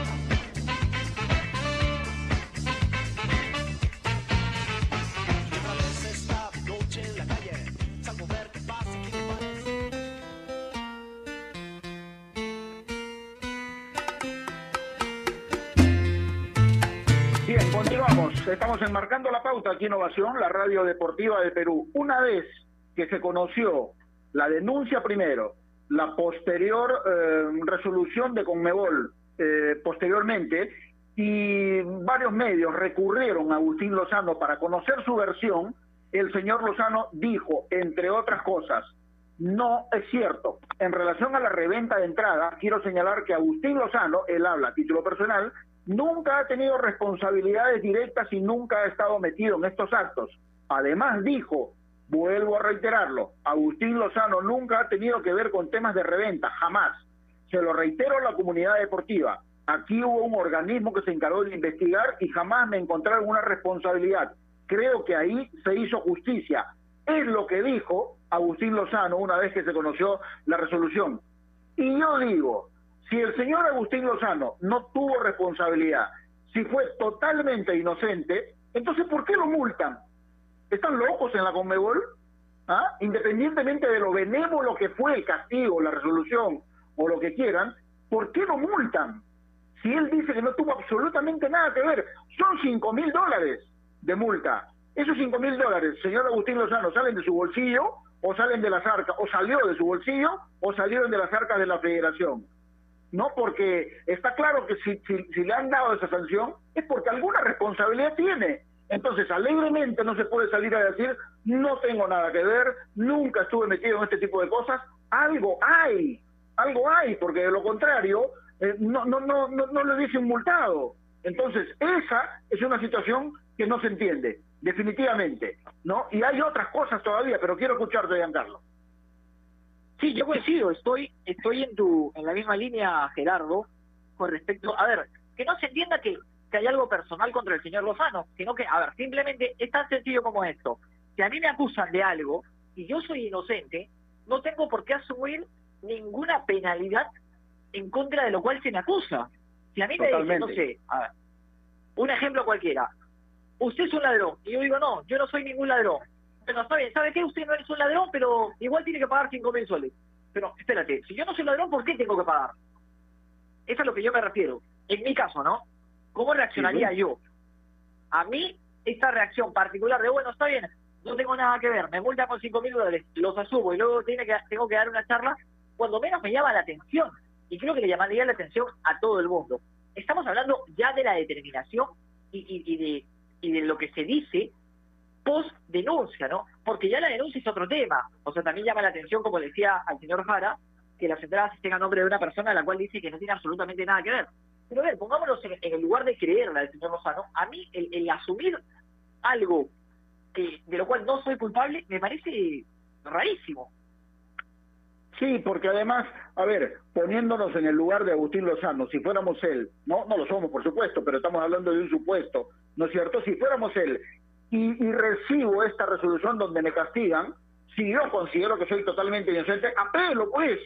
Continuamos. Estamos enmarcando la pauta aquí en Innovación, la radio deportiva de Perú. Una vez que se conoció la denuncia primero, la posterior eh, resolución de Conmebol eh, posteriormente, y varios medios recurrieron a Agustín Lozano para conocer su versión, el señor Lozano dijo, entre otras cosas, no es cierto. En relación a la reventa de entrada, quiero señalar que Agustín Lozano, él habla a título personal, nunca ha tenido responsabilidades directas y nunca ha estado metido en estos actos. Además dijo, vuelvo a reiterarlo, Agustín Lozano nunca ha tenido que ver con temas de reventa, jamás. Se lo reitero a la comunidad deportiva. Aquí hubo un organismo que se encargó de investigar y jamás me encontraron una responsabilidad. Creo que ahí se hizo justicia. Es lo que dijo Agustín Lozano una vez que se conoció la resolución. Y yo digo, si el señor Agustín Lozano no tuvo responsabilidad, si fue totalmente inocente, entonces ¿por qué lo multan? ¿Están locos en la Conmebol? ¿Ah? Independientemente de lo benévolo que fue el castigo, la resolución o lo que quieran, ¿por qué lo multan? Si él dice que no tuvo absolutamente nada que ver, son cinco mil dólares de multa. Esos cinco mil dólares, señor Agustín Lozano, salen de su bolsillo o salen de las arcas, o salió de su bolsillo o salieron de las arcas de la federación. No, porque está claro que si, si, si le han dado esa sanción es porque alguna responsabilidad tiene. Entonces, alegremente no se puede salir a decir, no tengo nada que ver, nunca estuve metido en este tipo de cosas. Algo hay, algo hay, porque de lo contrario, eh, no, no, no, no, le dicen multado. Entonces, esa es una situación que no se entiende, definitivamente, ¿no? Y hay otras cosas todavía, pero quiero escucharte, Giancarlo. Sí, yo coincido, estoy, estoy en tu, en la misma línea, Gerardo, con respecto, a ver, que no se entienda que, que hay algo personal contra el señor Lozano, sino que, a ver, simplemente es tan sencillo como esto. Si a mí me acusan de algo y yo soy inocente, no tengo por qué asumir ninguna penalidad en contra de lo cual se me acusa. Si a mí me dicen, no sé, a ver, un ejemplo cualquiera, usted es un ladrón, y yo digo, no, yo no soy ningún ladrón. Pero está bien, ¿sabe qué? Usted no es un ladrón, pero igual tiene que pagar cinco mil soles. Pero espérate, si yo no soy ladrón, ¿por qué tengo que pagar? Eso es a lo que yo me refiero. En mi caso, ¿no? ¿Cómo reaccionaría Sí, yo? A mí, esta reacción particular de, bueno, está bien, no tengo nada que ver, me multa con cinco mil dólares, los asumo y luego tiene que, tengo que dar una charla, cuando menos me llama la atención. Y creo que le llamaría la atención a todo el mundo. Estamos hablando ya de la determinación y, y, y de, y de lo que se dice post denuncia, ¿no? Porque ya la denuncia es otro tema. O sea, también llama la atención, como decía al señor Jara, que las entradas estén a nombre de una persona a la cual dice que no tiene absolutamente nada que ver. Pero a ver, pongámonos en, en el lugar de creerla del señor Lozano. A mí, el, el asumir algo que de lo cual no soy culpable, me parece rarísimo. Sí, porque además, a ver, poniéndonos en el lugar de Agustín Lozano, si fuéramos él, no, no lo somos por supuesto, pero estamos hablando de un supuesto, ¿no es cierto? Si fuéramos él y, y recibo esta resolución donde me castigan, si yo considero que soy totalmente inocente, apelo pues,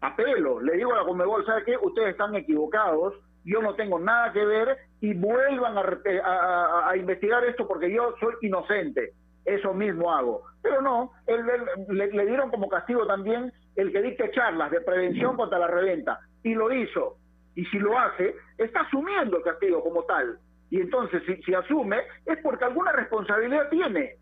apelo, le digo a la Conmebol, ¿sabe? Ustedes están equivocados, yo no tengo nada que ver y vuelvan a, a- investigar esto porque yo soy inocente. eso mismo hago. Pero no, le, dieron como castigo también el que dicte charlas de prevención contra la reventa. Y lo hizo. Y si lo hace, está asumiendo el castigo como tal. Y entonces, si, asume, es porque alguna responsabilidad tiene.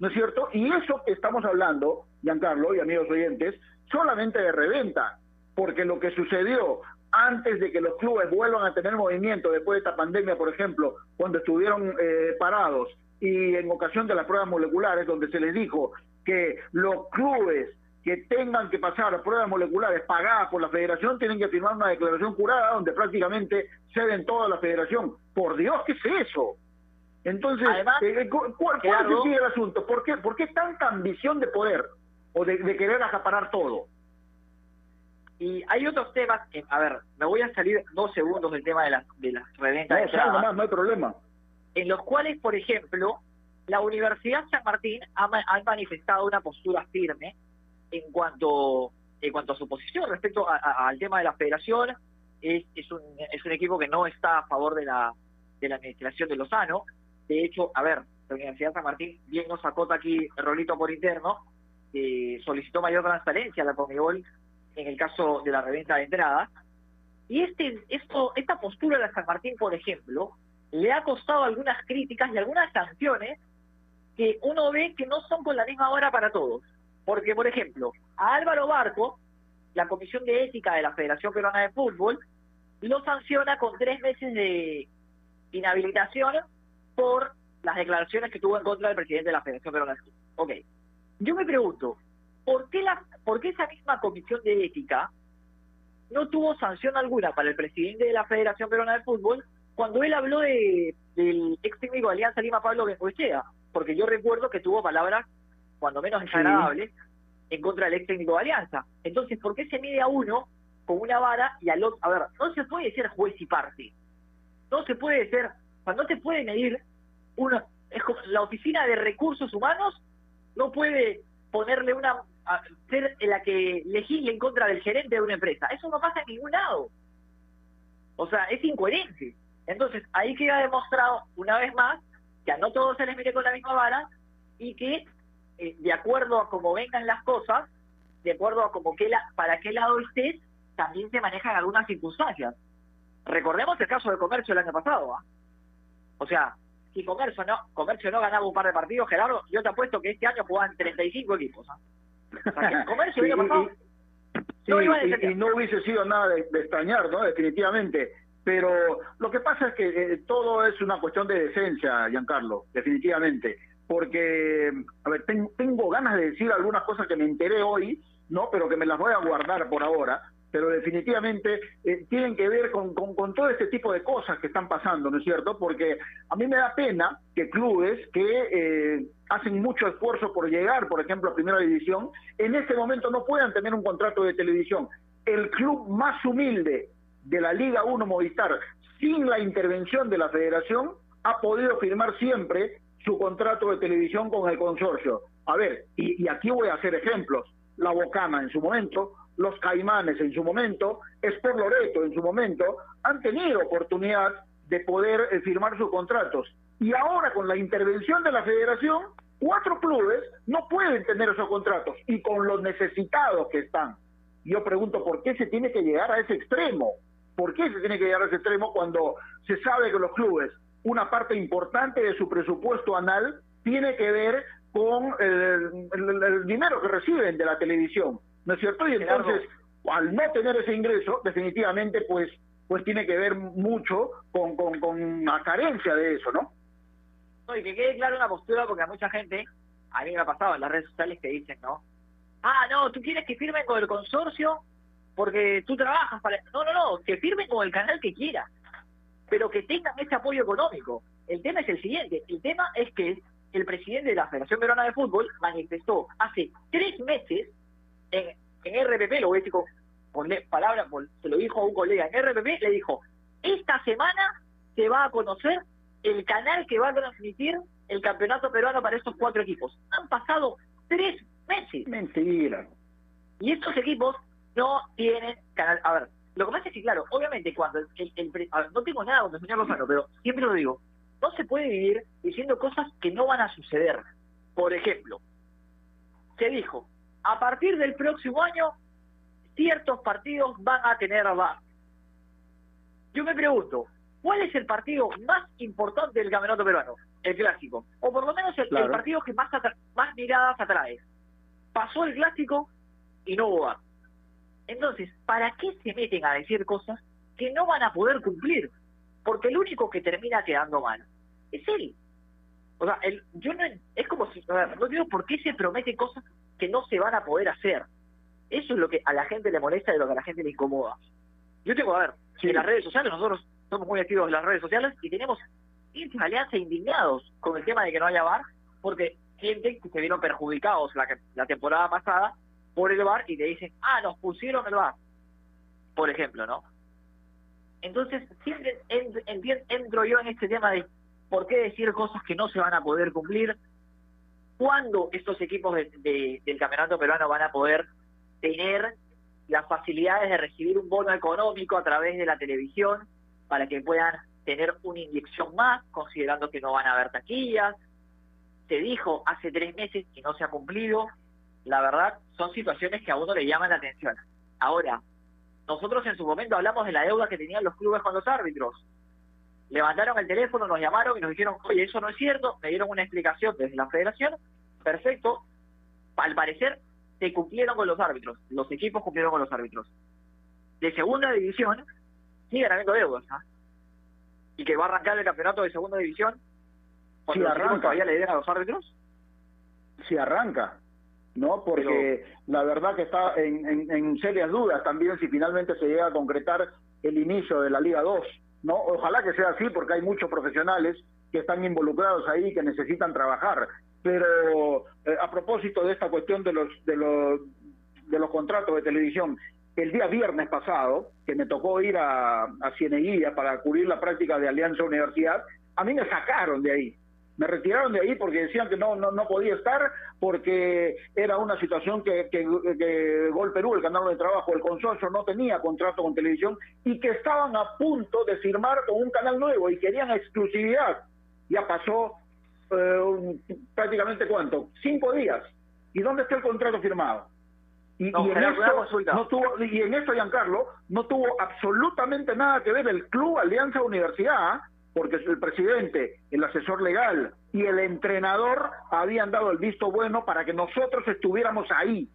¿No es cierto? Y eso que estamos hablando, Giancarlo y amigos oyentes, solamente de reventa. Porque lo que sucedió antes de que los clubes vuelvan a tener movimiento después de esta pandemia, por ejemplo, cuando estuvieron eh, parados y en ocasión de las pruebas moleculares, donde se les dijo que los clubes que tengan que pasar pruebas moleculares pagadas por la federación tienen que firmar una declaración jurada donde prácticamente ceden toda la federación. Por Dios, ¿qué es eso? Entonces, eh, ¿cuál, es el asunto? ¿Por qué, ¿Por qué tanta ambición de poder o de, querer acaparar todo? Y hay otros temas, a ver, me voy a salir dos segundos del tema de las de las reventas. No, no hay problema en los cuales, por ejemplo, la Universidad San Martín ha, manifestado una postura firme en cuanto en cuanto a su posición respecto al tema de la federación. Es, es, un, es un equipo que no está a favor de la, de la administración de Lozano. De hecho, a ver, la Universidad San Martín bien nos acota aquí rolito por interno, eh, solicitó mayor transparencia a la Comebol en el caso de la reventa de entradas. Y este, esto, esta postura de San Martín, por ejemplo, le ha costado algunas críticas y algunas sanciones que uno ve que no son con la misma hora para todos. Porque, por ejemplo, a Álvaro Barco, la Comisión de Ética de la Federación Peruana de Fútbol, lo sanciona con tres meses de inhabilitación por las declaraciones que tuvo en contra del presidente de la Federación Peruana de Fútbol. Ok. Yo me pregunto, ¿por qué, la, ¿por qué esa misma Comisión de Ética no tuvo sanción alguna para el presidente de la Federación Peruana de Fútbol cuando él habló de, del ex técnico de Alianza Lima, Pablo Bengoechea, porque yo recuerdo que tuvo palabras, cuando menos desagradables, en contra del ex técnico de Alianza. Entonces, ¿por qué se mide a uno con una vara y al otro? A ver, no se puede ser juez y parte. No se puede ser, no se puede medir uno, es la oficina de recursos humanos no puede ponerle una ser la que legisle en contra del gerente de una empresa. Eso no pasa en ningún lado. O sea, es incoherente. Entonces, ahí queda demostrado una vez más que a no todos se les mire con la misma vara y que eh, de acuerdo a cómo vengan las cosas, de acuerdo a cómo que la, para qué lado estés, también se manejan algunas circunstancias. Recordemos el caso de Comercio el año pasado. ¿ah? O sea, si Comercio no, Comercio no ganaba un par de partidos, Gerardo, yo te apuesto que este año jugaban 35 equipos. ¿ah? Comercio el año pasado... no y, no hubiese sido nada de, de extrañar, ¿no? Definitivamente pero lo que pasa es que eh, todo es una cuestión de decencia, Giancarlo, definitivamente. Porque, a ver, tengo ganas de decir algunas cosas que me enteré hoy, ¿no? Pero que me las voy a guardar por ahora. Pero definitivamente eh, tienen que ver con, con, todo este tipo de cosas que están pasando, ¿no es cierto? Porque a mí me da pena que clubes que eh, hacen mucho esfuerzo por llegar, por ejemplo, a Primera División, en este momento no puedan tener un contrato de televisión. El club más humilde de la Liga 1 Movistar, sin la intervención de la federación, ha podido firmar siempre su contrato de televisión con el consorcio. A ver, y, aquí voy a hacer ejemplos. La Bocama en su momento, los Caimanes en su momento, Sport Loreto en su momento, han tenido oportunidad de poder eh, firmar sus contratos. Y ahora con la intervención de la federación, cuatro clubes no pueden tener esos contratos y con los necesitados que están. Yo pregunto por qué se tiene que llegar a ese extremo. ¿Por qué se tiene que llegar a ese extremo cuando se sabe que los clubes, una parte importante de su presupuesto anal tiene que ver con el, dinero que reciben de la televisión? ¿No es cierto? Y entonces, al no tener ese ingreso, definitivamente, pues pues tiene que ver mucho con, con, con la carencia de eso, ¿no? No, y que quede claro una postura, porque a mucha gente, a mí me ha pasado en las redes sociales que dicen, ¿no? Ah, no, tú quieres que firmen con el consorcio porque tú trabajas para... No, no, no, que firmen con el canal que quiera, pero que tengan ese apoyo económico. El tema es el siguiente, el tema es que el presidente de la Federación Peruana de Fútbol manifestó hace tres meses en, en RPP, lo voy a decir con, palabras, se lo dijo a un colega en RPP, le dijo, esta semana se va a conocer el canal que va a transmitir el campeonato peruano para estos cuatro equipos. Han pasado tres meses. Mentira. Y estos equipos no tienen canal. A ver, lo que pasa es que, claro, obviamente cuando el, el, no tengo nada con el señor Lozano, pero siempre lo digo, no se puede vivir diciendo cosas que no van a suceder. Por ejemplo, se dijo, a partir del próximo año, ciertos partidos van a tener VAR. Yo me pregunto, ¿cuál es el partido más importante del campeonato peruano? El clásico. O por lo menos el, el partido que más, más miradas atrae. Pasó el clásico y no hubo VAR. Entonces, ¿para qué se meten a decir cosas que no van a poder cumplir? Porque el único que termina quedando mal es él. O sea, el, yo no, es como si, a ver, no digo por qué se promete cosas que no se van a poder hacer. Eso es lo que a la gente le molesta y lo que a la gente le incomoda. Yo tengo, a ver, en las redes sociales, nosotros somos muy activos en las redes sociales y tenemos íntima alianza indignados con el tema de que no haya bar, porque gente que se vieron perjudicados la, la temporada pasada por el bar y te dicen, ah, nos pusieron el bar, por ejemplo, ¿no? Entonces, siempre entro yo en este tema de por qué decir cosas que no se van a poder cumplir, cuándo estos equipos del campeonato peruano van a poder tener las facilidades de recibir un bono económico a través de la televisión para que puedan tener una inyección más, considerando que no van a haber taquillas. Se dijo hace tres meses y no se ha cumplido. La verdad, son situaciones que a uno le llaman la atención. Ahora, nosotros en su momento hablamos de la deuda que tenían los clubes con los árbitros. Levantaron el teléfono, nos llamaron y nos dijeron, oye, eso no es cierto, me dieron una explicación desde la federación, perfecto. Al parecer, se cumplieron con los árbitros, los equipos cumplieron con los árbitros. De segunda división, siguen habiendo deudas, ¿ah? Y que va a arrancar el campeonato de segunda división, cuando si arranca. todavía le den a los árbitros. Si arranca, ¿no? Porque la verdad que está en, en, serias dudas también si finalmente se llega a concretar el inicio de la Liga 2, ¿no? Ojalá que sea así porque hay muchos profesionales que están involucrados ahí que necesitan trabajar. Pero eh, a propósito de esta cuestión de los, de los de los contratos de televisión, el día viernes pasado, que me tocó ir a, a Cieneguilla para cubrir la práctica de Alianza Universidad, a mí me sacaron de ahí me retiraron de ahí porque decían que no, no, no podía estar, porque era una situación que, que, Gol Perú, el canal de trabajo, el consorcio no tenía contrato con televisión y que estaban a punto de firmar con un canal nuevo y querían exclusividad. Ya pasó eh, prácticamente cuánto, cinco días. ¿Y dónde está el contrato firmado? Y, en esto, no tuvo, y en esto, Giancarlo, no tuvo absolutamente nada que ver el Club Alianza Universidad, porque el presidente, el asesor legal y el entrenador habían dado el visto bueno para que nosotros estuviéramos ahí.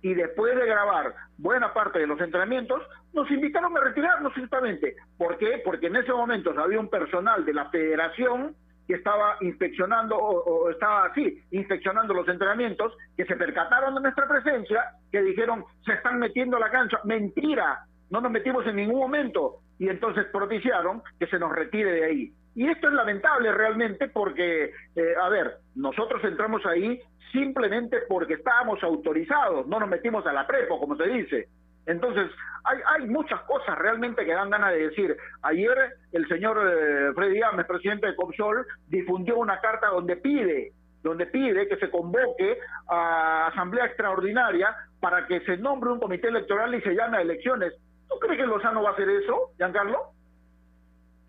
Y después de grabar buena parte de los entrenamientos, nos invitaron a retirarnos simplemente. ¿Por qué? Porque en ese momento había un personal de la federación que estaba inspeccionando o, estaba así, inspeccionando los entrenamientos, que se percataron de nuestra presencia, que dijeron, se están metiendo a la cancha. Mentira, no nos metimos en ningún momento y entonces propiciaron que se nos retire de ahí. Y esto es lamentable realmente porque, eh, a ver, nosotros entramos ahí simplemente porque estábamos autorizados, no nos metimos a la prepo, como se dice. Entonces, hay, hay muchas cosas realmente que dan ganas de decir. Ayer el señor eh, Freddy Ames, presidente de Comsol, difundió una carta donde pide donde pide que se convoque a asamblea extraordinaria para que se nombre un comité electoral y se llame a elecciones. ¿Tú crees que Lozano va a hacer eso, Giancarlo?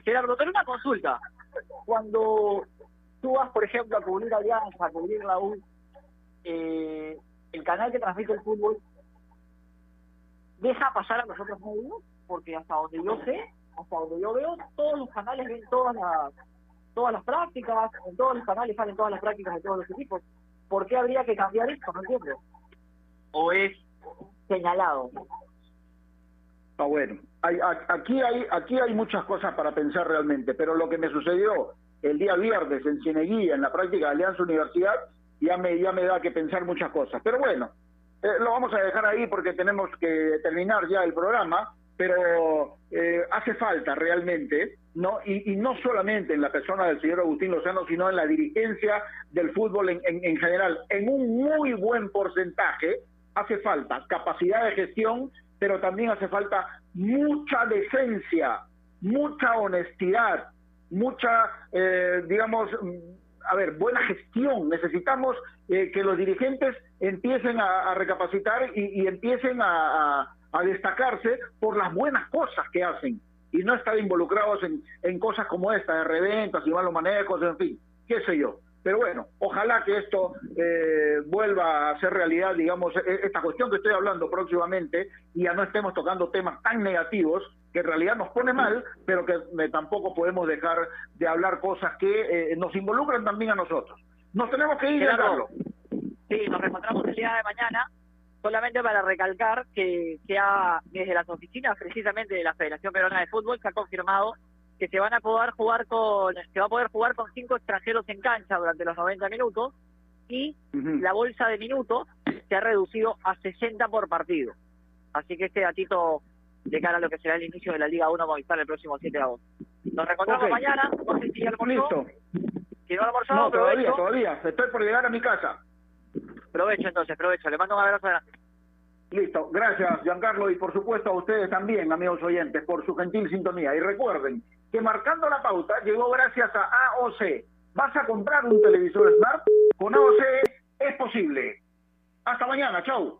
Gerardo, tengo una consulta. Cuando tú vas, por ejemplo, a cubrir Alianza, a cubrir la U, eh, el canal que transmite el fútbol deja pasar a los otros medios, porque hasta donde yo sé, hasta donde yo veo, todos los canales ven todas las todas las prácticas, en todos los canales salen todas las prácticas de todos los equipos. ¿Por qué habría que cambiar esto? No entiendo. ¿O es señalado? Ah, bueno, hay, aquí, hay, aquí hay muchas cosas para pensar realmente, pero lo que me sucedió el día viernes en Cieneguía, en la práctica de Alianza Universidad, ya me, ya me da que pensar muchas cosas. Pero bueno, eh, lo vamos a dejar ahí porque tenemos que terminar ya el programa, pero eh, hace falta realmente, ¿no? Y, no solamente en la persona del señor Agustín Lozano, sino en la dirigencia del fútbol en, en general, en un muy buen porcentaje, hace falta capacidad de gestión pero también hace falta mucha decencia, mucha honestidad, mucha, eh, digamos, mm, a ver, buena gestión. Necesitamos eh, que los dirigentes empiecen a, recapacitar y, empiecen a, destacarse por las buenas cosas que hacen y no estar involucrados en, en cosas como esta, de reventas y malos manejos, en fin, qué sé yo. Pero bueno, ojalá que esto eh, vuelva a ser realidad, digamos, e-, esta cuestión que estoy hablando próximamente y ya no estemos tocando temas tan negativos que en realidad nos pone mal, pero que eh, tampoco podemos dejar de hablar cosas que eh, nos involucran también a nosotros. Nos tenemos que ir, Carlos. Sí, nos reencontramos el día de mañana solamente para recalcar que, que ha, desde las oficinas precisamente de la Federación Peruana de Fútbol se ha confirmado que se van a poder jugar con se va a poder jugar con cinco extranjeros en cancha durante los 90 minutos y la bolsa de minutos se ha reducido a 60 por partido. Así que este datito de cara a lo que será el inicio de la Liga 1 Movistar el próximo 7 de agosto. Nos reencontramos mañana, no sé si ya Listo. Si no almorzado, no, todavía, todavía. Estoy por llegar a mi casa. Provecho entonces, provecho. Le mando un abrazo grande. Listo, gracias Giancarlo y por supuesto a ustedes también, amigos oyentes, por su gentil sintonía. Y recuerden que marcando la pauta llegó gracias a AOC. ¿Vas a comprar un televisor Smart? Con AOC es posible. Hasta mañana, chau.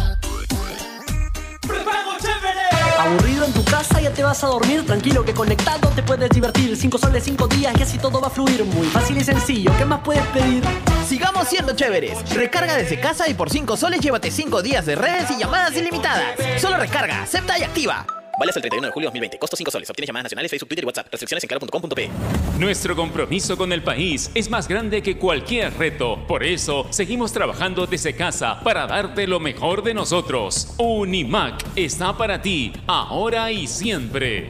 Aburrido en tu casa, ya te vas a dormir. Tranquilo que conectado te puedes divertir. Cinco soles, cinco días y así todo va a fluir. Muy fácil y sencillo. ¿Qué más puedes pedir? Sigamos siendo chéveres. Recarga desde casa y por 5 soles llévate 5 días de redes y llamadas ilimitadas. Solo recarga, acepta y activa. Vale hasta el 31 de julio de 2020. Costo 5 soles. Obtienes llamadas nacionales, Facebook, Twitter y WhatsApp. Restricciones en claro.com.pe. Nuestro compromiso con el país es más grande que cualquier reto. Por eso, seguimos trabajando desde casa para darte lo mejor de nosotros. Unimac está para ti, ahora y siempre.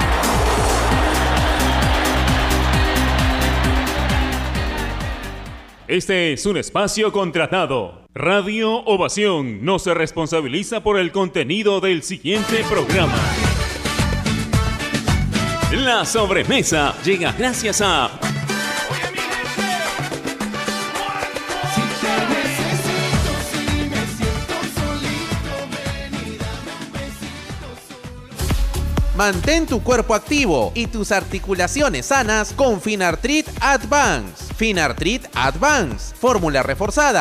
Este es un espacio contratado. Radio Ovación no se responsabiliza por el contenido del siguiente programa. La sobremesa llega gracias a Mantén tu cuerpo activo y tus articulaciones sanas con Finartrit Advance. Finartrit Advance, fórmula reforzada